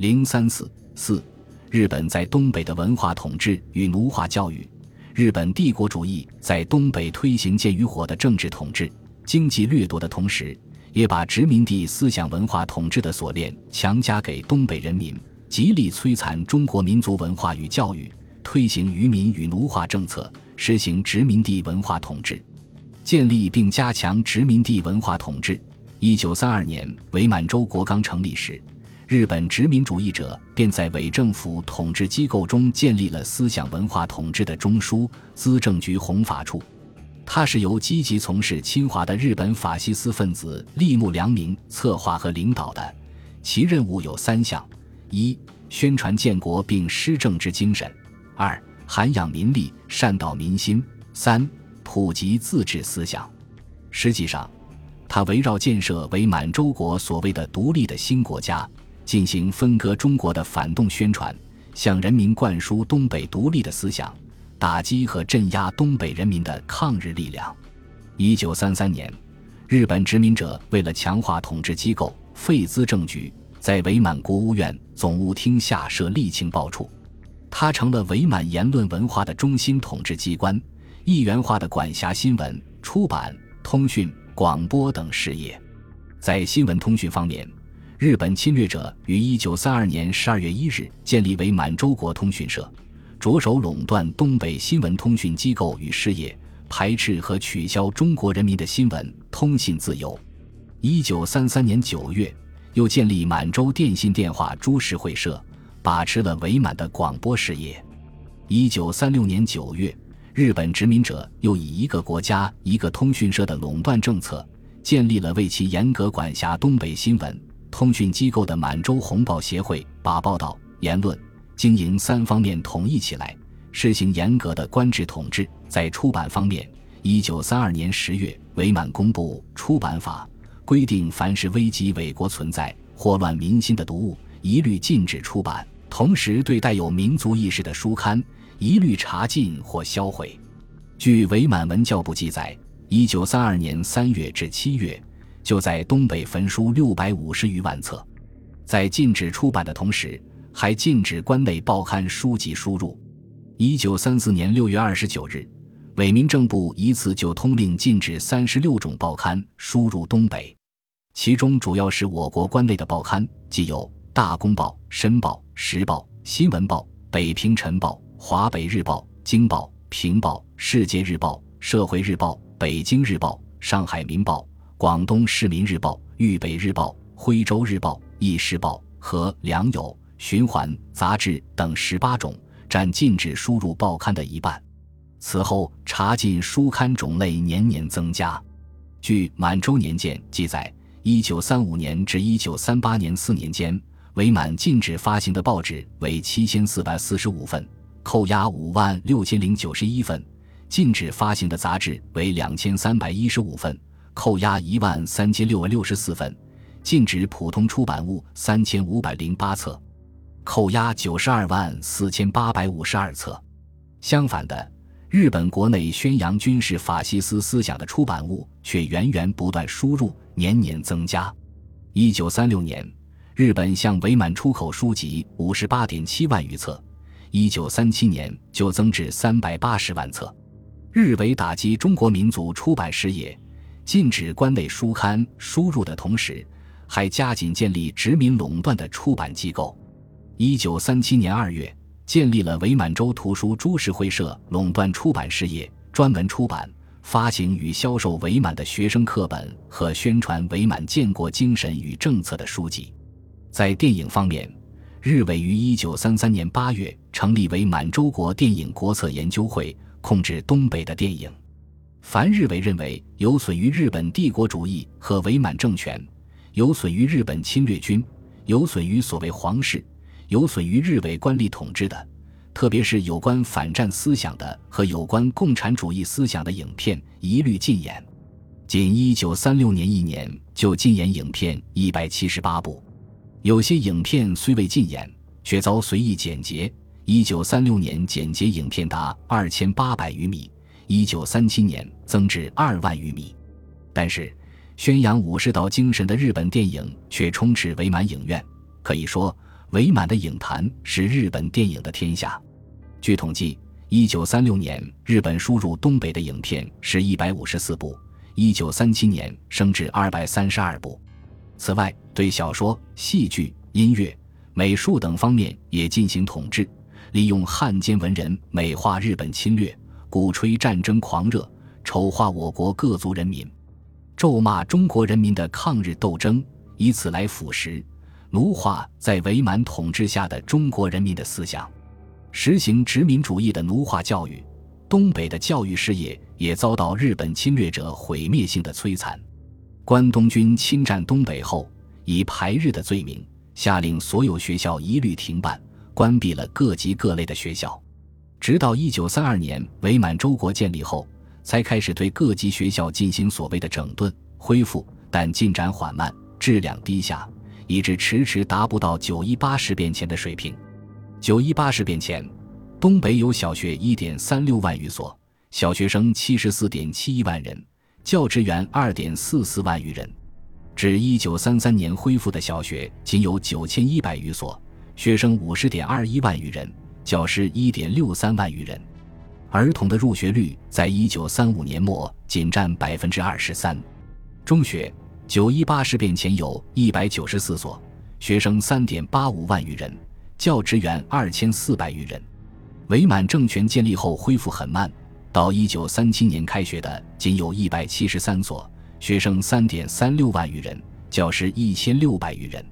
零三四四，日本在东北的文化统治与奴化教育。日本帝国主义在东北推行剑与火的政治统治、经济掠夺的同时，也把殖民地思想文化统治的锁链强加给东北人民，极力摧残中国民族文化与教育，推行愚民与奴化政策，实行殖民地文化统治，建立并加强殖民地文化统治。一九三二年，伪满洲国刚成立时。日本殖民主义者便在伪政府统治机构中建立了思想文化统治的中枢资政局弘法处，它是由积极从事侵华的日本法西斯分子立木良明策划和领导的，其任务有三项：一、宣传建国并施政之精神；二、涵养民力，善导民心；三、普及自治思想。实际上，他围绕建设伪满洲国所谓的独立的新国家。进行分割中国的反动宣传，向人民灌输东北独立的思想，打击和镇压东北人民的抗日力量。一九三三年，日本殖民者为了强化统治机构，废资政局，在伪满国务院总务厅下设立情报处，它成了伪满言论文化的中心统治机关，一元化的管辖新闻、出版、通讯、广播等事业。在新闻通讯方面。日本侵略者于一九三二年十二月一日建立伪满洲国通讯社，着手垄断东北新闻通讯机构与事业，排斥和取消中国人民的新闻通信自由。一九三三年九月，又建立满洲电信电话株式会社，把持了伪满的广播事业。一九三六年九月，日本殖民者又以一个国家一个通讯社的垄断政策，建立了为其严格管辖东北新闻。通讯机构的满洲红报协会把报道、言论、经营三方面统一起来，实行严格的官制统治。在出版方面，一九三二年十月，伪满公布《出版法》，规定凡是危及伪国存在、祸乱民心的读物，一律禁止出版；同时，对带有民族意识的书刊，一律查禁或销毁。据伪满文教部记载，一九三二年三月至七月。就在东北焚书六百五十余万册，在禁止出版的同时，还禁止关内报刊书籍输入。一九三四年六月二十九日，伪民政部一次就通令禁止三十六种报刊输入东北，其中主要是我国关内的报刊，即有《大公报》《申报》《时报》《新闻报》《北平晨报》《华北日报》《京报》《平报》《世界日报》《社会日报》《北京日报》《上海民报》。广东市民日报、豫北日报、徽州日报、易时报和良友循环杂志等十八种，占禁止输入报刊的一半。此后查禁书刊种类年年增加。据《满洲年鉴》记载，一九三五年至一九三八年四年间，伪满禁止发行的报纸为七千四百四十五份，扣押五万六千零九十一份；禁止发行的杂志为两千三百一十五份。扣押一万三千六百六十四份，禁止普通出版物三千五百零八册，扣押九十二万四千八百五十二册。相反的，日本国内宣扬军事法西斯思想的出版物却源源不断输入，年年增加。一九三六年，日本向伪满出口书籍五十八点七万余册，一九三七年就增至三百八十万册。日伪打击中国民族出版事业。禁止关内书刊输入的同时，还加紧建立殖民垄断的出版机构。一九三七年二月，建立了伪满洲图书株式会社，垄断出版事业，专门出版、发行与销售伪满的学生课本和宣传伪满建国精神与政策的书籍。在电影方面，日伪于一九三三年八月成立伪满洲国电影国策研究会，控制东北的电影。凡日伪认为有损于日本帝国主义和伪满政权，有损于日本侵略军，有损于所谓皇室，有损于日伪官吏统治的，特别是有关反战思想的和有关共产主义思想的影片，一律禁演。仅一九三六年一年就禁演影片一百七十八部，有些影片虽未禁演，却遭随意剪辑。一九三六年剪辑影片达二千八百余米。一九三七年增至二万余米，但是宣扬武士道精神的日本电影却充斥伪满影院。可以说，伪满的影坛是日本电影的天下。据统计，一九三六年日本输入东北的影片是一百五十四部，一九三七年升至二百三十二部。此外，对小说、戏剧、音乐、美术等方面也进行统治，利用汉奸文人美化日本侵略，鼓吹战争狂热，丑化我国各族人民，咒骂中国人民的抗日斗争，以此来腐蚀。奴化在伪满统治下的中国人民的思想，实行殖民主义的奴化教育，东北的教育事业也遭到日本侵略者毁灭性的摧残。关东军侵占东北后，以排日的罪名，下令所有学校一律停办，关闭了各级各类的学校。直到一九三二年伪满洲国建立后，才开始对各级学校进行所谓的整顿恢复，但进展缓慢，质量低下。以致迟迟达不到九一八事变前的水平。九一八事变前，东北有小学一点三六万余所，小学生七十四点七一万人，教职员二点四四万余人。至一九三三年恢复的小学仅有九千一百余所，学生五十点二一万余人，教师一点六三万余人。儿童的入学率在一九三五年末仅占百分之二十三。中学。九一八事变前有一百九十四所，学生三点八五万余人，教职员二千四百余人。伪满政权建立后恢复很慢，到一九三七年开学的仅有一百七十三所，学生三点三六万余人，教师一千六百余人。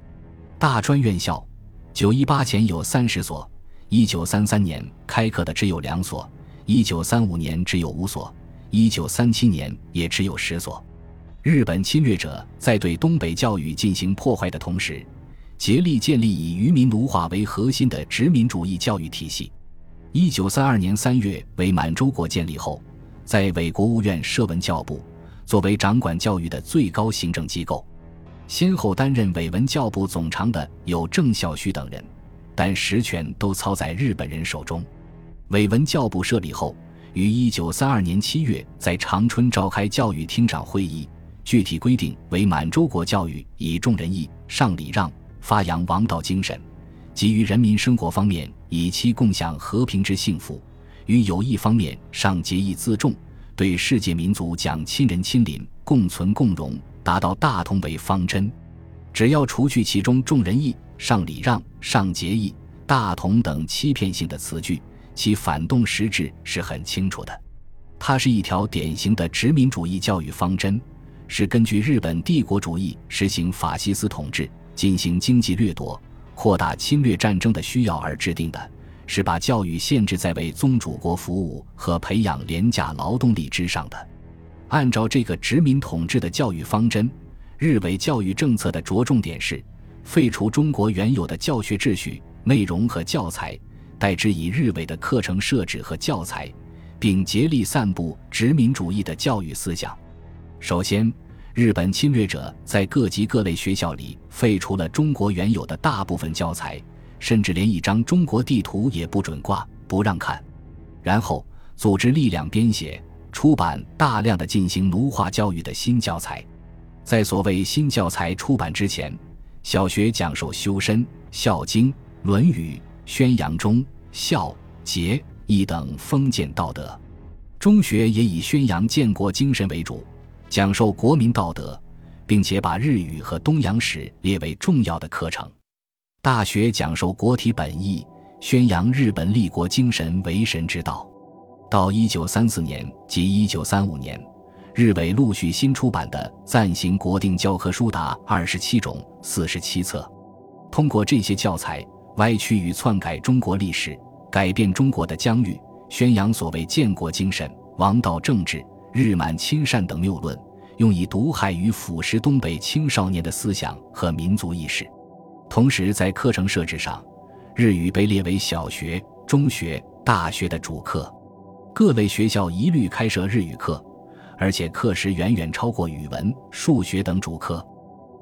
大专院校，九一八前有三十所，一九三三年开课的只有两所，一九三五年只有五所，一九三七年也只有十所。日本侵略者在对东北教育进行破坏的同时，竭力建立以渔民奴化为核心的殖民主义教育体系。一九三二年三月，伪满洲国建立后，在伪国务院设文教部，作为掌管教育的最高行政机构。先后担任伪文教部总长的有郑孝胥等人，但实权都操在日本人手中。伪文教部设立后，于一九三二年七月在长春召开教育厅长会议。具体规定为满洲国教育以重仁义、尚礼让、发扬王道精神，给予人民生活方面以期共享和平之幸福；于友谊方面上结义自重，对世界民族讲亲仁亲邻、共存共荣，达到大同为方针。只要除去其中重仁义、上礼让、上节义、大同等欺骗性的词句，其反动实质是很清楚的。它是一条典型的殖民主义教育方针。是根据日本帝国主义实行法西斯统治、进行经济掠夺、扩大侵略战争的需要而制定的，是把教育限制在为宗主国服务和培养廉价劳动力之上的。按照这个殖民统治的教育方针，日伪教育政策的着重点是废除中国原有的教学秩序、内容和教材，代之以日伪的课程设置和教材，并竭力散布殖民主义的教育思想。首先，日本侵略者在各级各类学校里废除了中国原有的大部分教材，甚至连一张中国地图也不准挂，不让看。然后，组织力量编写、出版大量的进行奴化教育的新教材。在所谓新教材出版之前，小学讲授修身、孝经、论语，宣扬忠、孝、节、义等封建道德；中学也以宣扬建国精神为主。讲授国民道德，并且把日语和东洋史列为重要的课程。大学讲授国体本义，宣扬日本立国精神为神之道。到一九三四年及一九三五年，日伪陆续新出版的暂行国定教科书达二十七种、四十七册。通过这些教材，歪曲与篡改中国历史，改变中国的疆域，宣扬所谓建国精神、王道政治。日满亲善等谬论，用以毒害与腐蚀东北青少年的思想和民族意识。同时，在课程设置上，日语被列为小学、中学、大学的主课，各类学校一律开设日语课，而且课时远远超过语文、数学等主课。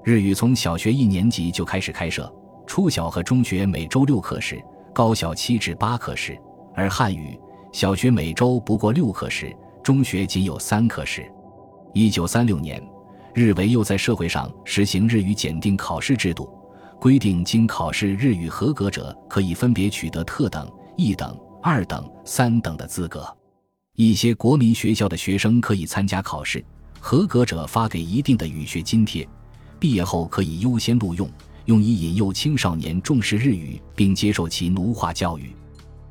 日语从小学一年级就开始开设，初小和中学每周六课时，高小七至八课时；而汉语，小学每周不过六课时。中学仅有三课时。一九三六年，日伪又在社会上实行日语检定考试制度，规定经考试日语合格者可以分别取得特等、一等、二等、三等的资格。一些国民学校的学生可以参加考试，合格者发给一定的语学津贴，毕业后可以优先录用，用以引诱青少年重视日语并接受其奴化教育。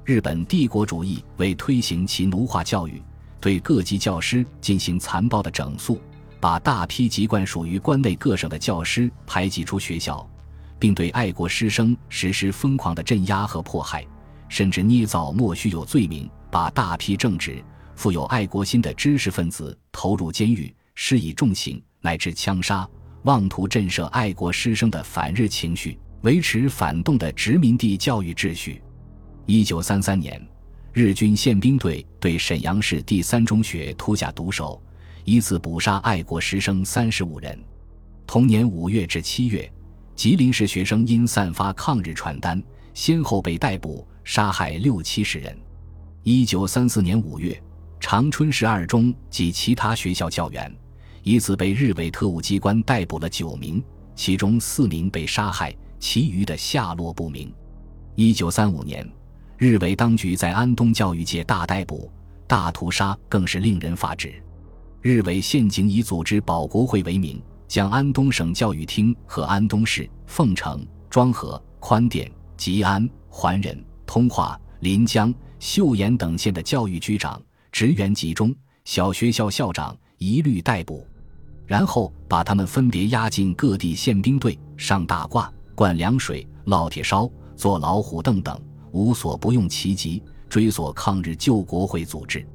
日本帝国主义为推行其奴化教育，对各级教师进行残暴的整肃，把大批籍贯属于关内各省的教师排挤出学校，并对爱国师生实施疯狂的镇压和迫害，甚至捏造莫须有罪名，把大批正直。富有爱国心的知识分子投入监狱，施以重刑乃至枪杀，妄图震慑爱国师生的反日情绪，维持反动的殖民地教育秩序。一九三三年，日军宪兵队对沈阳市第三中学突下毒手，一次捕杀爱国师生三十五人。同年五月至七月，吉林市学生因散发抗日传单，先后被逮捕，杀害六七十人。一九三四年五月。长春市二中及其他学校教员，一次被日伪特务机关逮捕了九名，其中四名被杀害，其余的下落不明。一九三五年，日伪当局在安东教育界大逮捕、大屠杀，更是令人发指。日伪陷阱以组织保国会为名，将安东省教育厅和安东市、凤城、庄河、宽甸、吉安、桓仁、通化、临江、岫岩等县的教育局长。职员集中，小学校校长一律逮捕，然后把他们分别押进各地宪兵队，上大褂、灌凉水、烙铁烧、坐老虎凳等，无所不用其极，追索抗日救国会组织。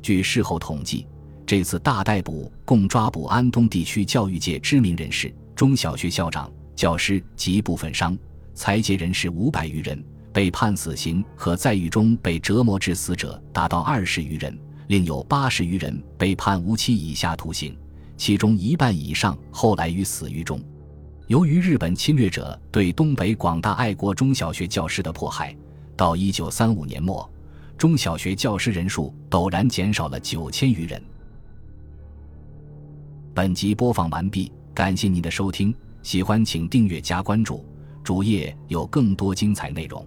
据事后统计，这次大逮捕共抓捕安东地区教育界知名人士、中小学校长、教师及部分商、财界人士五百余人。被判死刑和在狱中被折磨致死者达到二十余人，另有八十余人被判无期以下徒刑，其中一半以上后来于死狱中。由于日本侵略者对东北广大爱国中小学教师的迫害，到一九三五年末，中小学教师人数陡然减少了九千余人。本集播放完毕，感谢您的收听，喜欢请订阅加关注，主页有更多精彩内容。